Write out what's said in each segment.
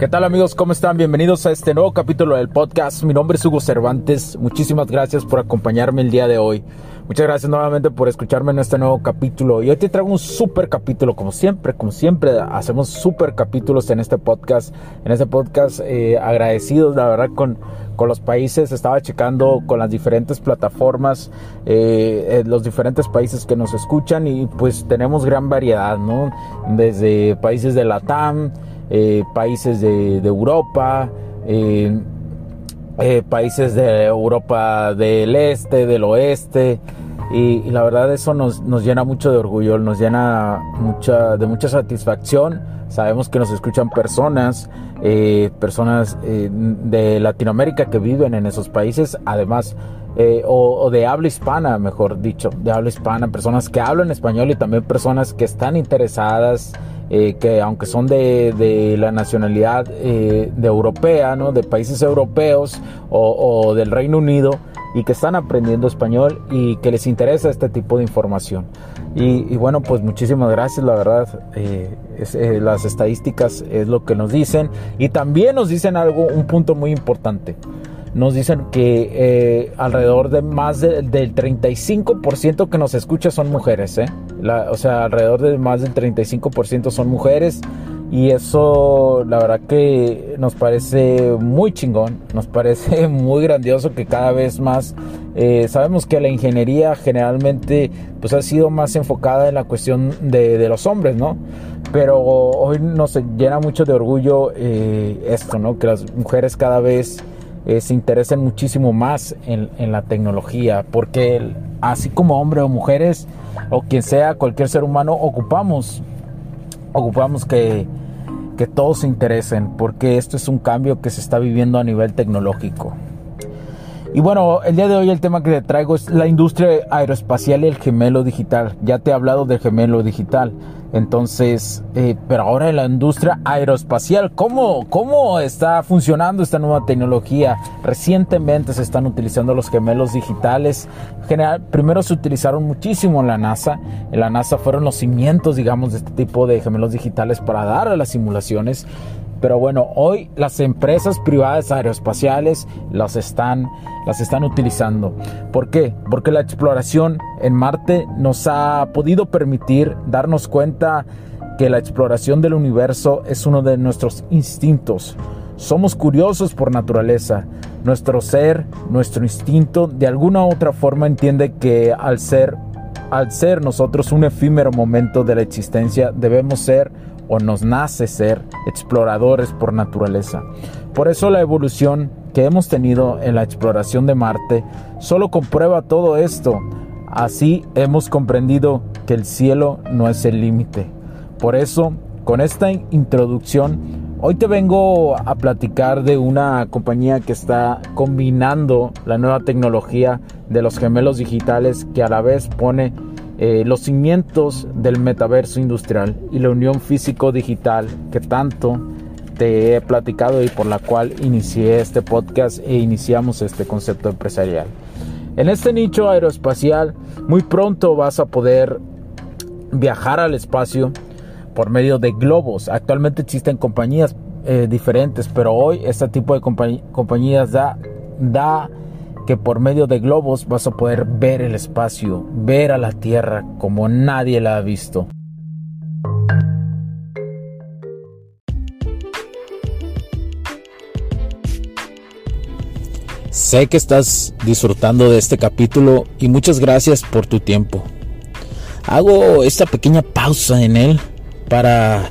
¿Qué tal amigos? ¿Cómo están? Bienvenidos a este nuevo capítulo del podcast. Mi nombre es Hugo Cervantes. Muchísimas gracias por acompañarme el día de hoy. Muchas gracias nuevamente por escucharme en este nuevo capítulo. Y hoy te traigo un super capítulo, como siempre, como siempre hacemos super capítulos en este podcast. En este podcast eh, agradecidos, la verdad, con, con los países. Estaba checando con las diferentes plataformas, eh, los diferentes países que nos escuchan y pues tenemos gran variedad, ¿no? Desde países de la TAM. Eh, países de, Europa, eh, eh, países de Europa del este, del oeste. Y, la verdad eso nos, nos, llena mucho de orgullo, nos llena mucha, de mucha satisfacción. Sabemos que nos escuchan personas, personas de Latinoamérica que viven en esos países, además o, o, de habla hispana, mejor dicho, de habla hispana, personas que hablan español y también personas que están interesadas eh, que aunque son de, la nacionalidad eh, de europea, ¿no? de países europeos o, del Reino Unido, y que están aprendiendo español y que les interesa este tipo de información. Y, bueno, pues muchísimas gracias, la verdad, eh, las estadísticas es lo que nos dicen y también nos dicen algo, un punto muy importante nos dicen que eh, alrededor de más del 35% que nos escucha son mujeres, ¿eh? O sea, alrededor de más del 35% son mujeres y eso la verdad que nos parece muy chingón, nos parece muy grandioso que cada vez más eh, sabemos que la ingeniería generalmente pues ha sido más enfocada en la cuestión de, de los hombres, ¿no? Pero hoy nos llena mucho de orgullo esto, ¿no? Que las mujeres cada vez eh, se interesen muchísimo más en, la tecnología, porque así como hombres o mujeres, o quien sea, cualquier ser humano, ocupamos, ocupamos que, que todos se interesen, porque esto es un cambio que se está viviendo a nivel tecnológico. Y bueno, el día de hoy el tema que te traigo es la industria aeroespacial y el gemelo digital. Ya te he hablado del gemelo digital. Entonces, eh, pero ahora en la industria aeroespacial, ¿cómo, ¿cómo está funcionando esta nueva tecnología? Recientemente se están utilizando los gemelos digitales. General, primero se utilizaron muchísimo en la NASA. En la NASA fueron los cimientos, digamos, de este tipo de gemelos digitales para dar a las simulaciones. Pero bueno, hoy las empresas privadas aeroespaciales las están, las están utilizando. ¿Por qué? Porque la exploración en Marte nos ha podido permitir darnos cuenta que la exploración del universo es uno de nuestros instintos. Somos curiosos por naturaleza. Nuestro ser, nuestro instinto, de alguna u otra forma entiende que al ser, al ser nosotros un efímero momento de la existencia, debemos ser o nos nace ser exploradores por naturaleza. Por eso la evolución que hemos tenido en la exploración de Marte solo comprueba todo esto. Así hemos comprendido que el cielo no es el límite. Por eso, con esta introducción, hoy te vengo a platicar de una compañía que está combinando la nueva tecnología de los gemelos digitales que a la vez pone eh, los cimientos del metaverso industrial y la unión físico-digital que tanto te he platicado y por la cual inicié este podcast e iniciamos este concepto empresarial. En este nicho aeroespacial muy pronto vas a poder viajar al espacio por medio de globos. Actualmente existen compañías eh, diferentes, pero hoy este tipo de compañías da, da que por medio de globos vas a poder ver el espacio, ver a la Tierra como nadie la ha visto. Sé que estás disfrutando de este capítulo y muchas gracias por tu tiempo. Hago esta pequeña pausa en él para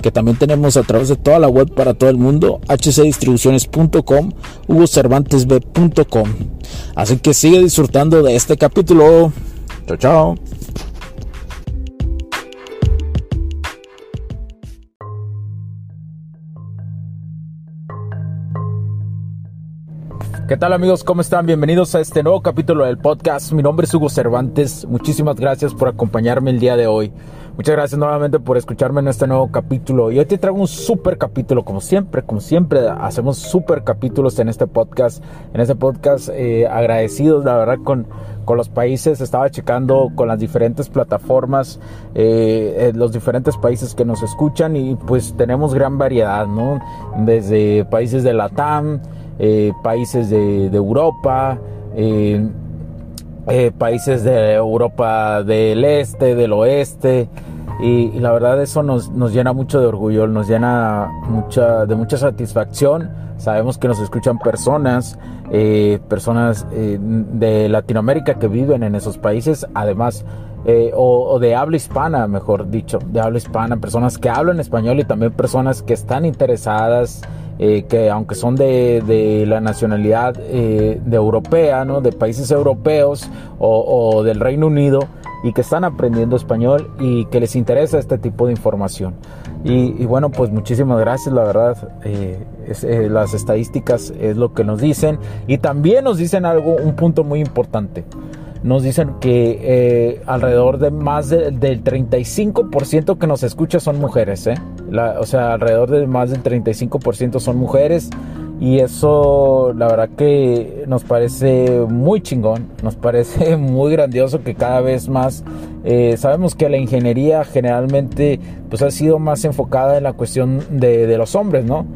que también tenemos a través de toda la web para todo el mundo, hcdistribuciones.com, hugocervantesb.com. Así que sigue disfrutando de este capítulo. Chao, chao. ¿Qué tal amigos? ¿Cómo están? Bienvenidos a este nuevo capítulo del podcast. Mi nombre es Hugo Cervantes. Muchísimas gracias por acompañarme el día de hoy. Muchas gracias nuevamente por escucharme en este nuevo capítulo. Y hoy te traigo un super capítulo, como siempre, como siempre hacemos super capítulos en este podcast. En este podcast eh, agradecidos, la verdad, con, con los países. Estaba checando con las diferentes plataformas, eh, los diferentes países que nos escuchan y pues tenemos gran variedad, ¿no? Desde países de la TAM. Eh, países de, Europa, eh, eh, países de Europa del este, del oeste. Y, la verdad eso nos, nos, llena mucho de orgullo, nos llena mucha, de mucha satisfacción. Sabemos que nos escuchan personas, personas de Latinoamérica que viven en esos países, además o, o, de habla hispana, mejor dicho, de habla hispana, personas que hablan español y también personas que están interesadas eh, que aunque son de, la nacionalidad eh, de europea, ¿no? de países europeos o, del Reino Unido, y que están aprendiendo español y que les interesa este tipo de información. Y, bueno, pues muchísimas gracias, la verdad, eh, las estadísticas es lo que nos dicen y también nos dicen algo, un punto muy importante nos dicen que eh, alrededor de más del 35% que nos escucha son mujeres, ¿eh? o sea, alrededor de más del 35% son mujeres y eso la verdad que nos parece muy chingón, nos parece muy grandioso que cada vez más eh, sabemos que la ingeniería generalmente pues ha sido más enfocada en la cuestión de, de los hombres, ¿no?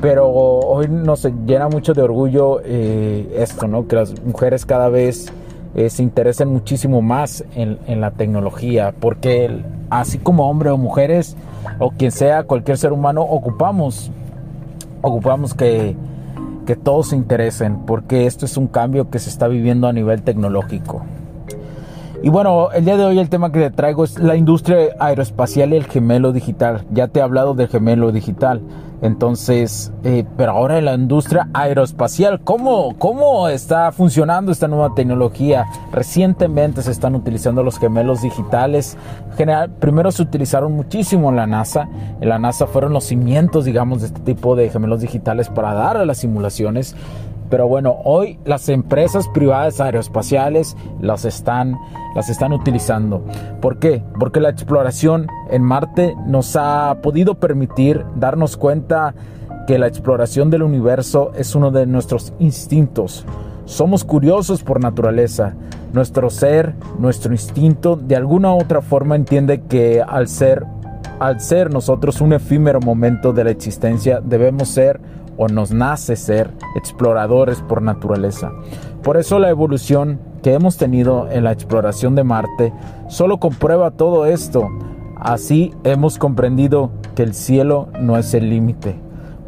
Pero hoy nos llena mucho de orgullo esto, ¿no? Que las mujeres cada vez eh, se interesen muchísimo más en, la tecnología, porque así como hombre o mujeres, o quien sea, cualquier ser humano, ocupamos, ocupamos que, que todos se interesen, porque esto es un cambio que se está viviendo a nivel tecnológico. Y bueno, el día de hoy el tema que te traigo es la industria aeroespacial y el gemelo digital. Ya te he hablado del gemelo digital. Entonces, eh, pero ahora la industria aeroespacial, ¿cómo, ¿cómo está funcionando esta nueva tecnología? Recientemente se están utilizando los gemelos digitales. General, primero se utilizaron muchísimo en la NASA. En la NASA fueron los cimientos, digamos, de este tipo de gemelos digitales para dar a las simulaciones. Pero bueno, hoy las empresas privadas aeroespaciales las están, las están utilizando. ¿Por qué? Porque la exploración en Marte nos ha podido permitir darnos cuenta que la exploración del universo es uno de nuestros instintos. Somos curiosos por naturaleza. Nuestro ser, nuestro instinto, de alguna u otra forma entiende que al ser, al ser nosotros un efímero momento de la existencia, debemos ser o nos nace ser exploradores por naturaleza. Por eso la evolución que hemos tenido en la exploración de Marte solo comprueba todo esto. Así hemos comprendido que el cielo no es el límite.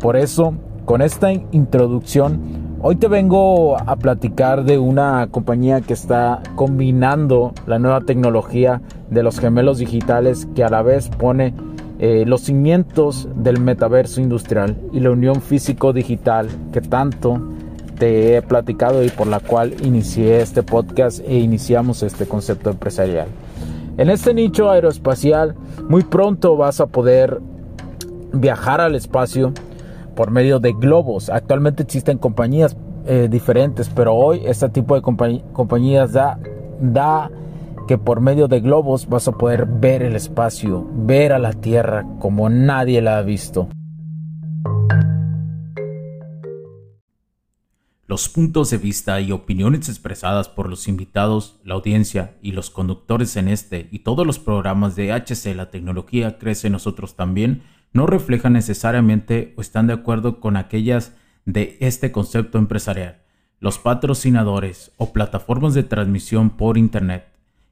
Por eso, con esta introducción, hoy te vengo a platicar de una compañía que está combinando la nueva tecnología de los gemelos digitales que a la vez pone eh, los cimientos del metaverso industrial y la unión físico-digital que tanto te he platicado y por la cual inicié este podcast e iniciamos este concepto empresarial. En este nicho aeroespacial muy pronto vas a poder viajar al espacio por medio de globos. Actualmente existen compañías eh, diferentes, pero hoy este tipo de compañías da, da que por medio de globos vas a poder ver el espacio, ver a la Tierra como nadie la ha visto. Los puntos de vista y opiniones expresadas por los invitados, la audiencia y los conductores en este y todos los programas de HC La Tecnología Crece Nosotros también no reflejan necesariamente o están de acuerdo con aquellas de este concepto empresarial. Los patrocinadores o plataformas de transmisión por Internet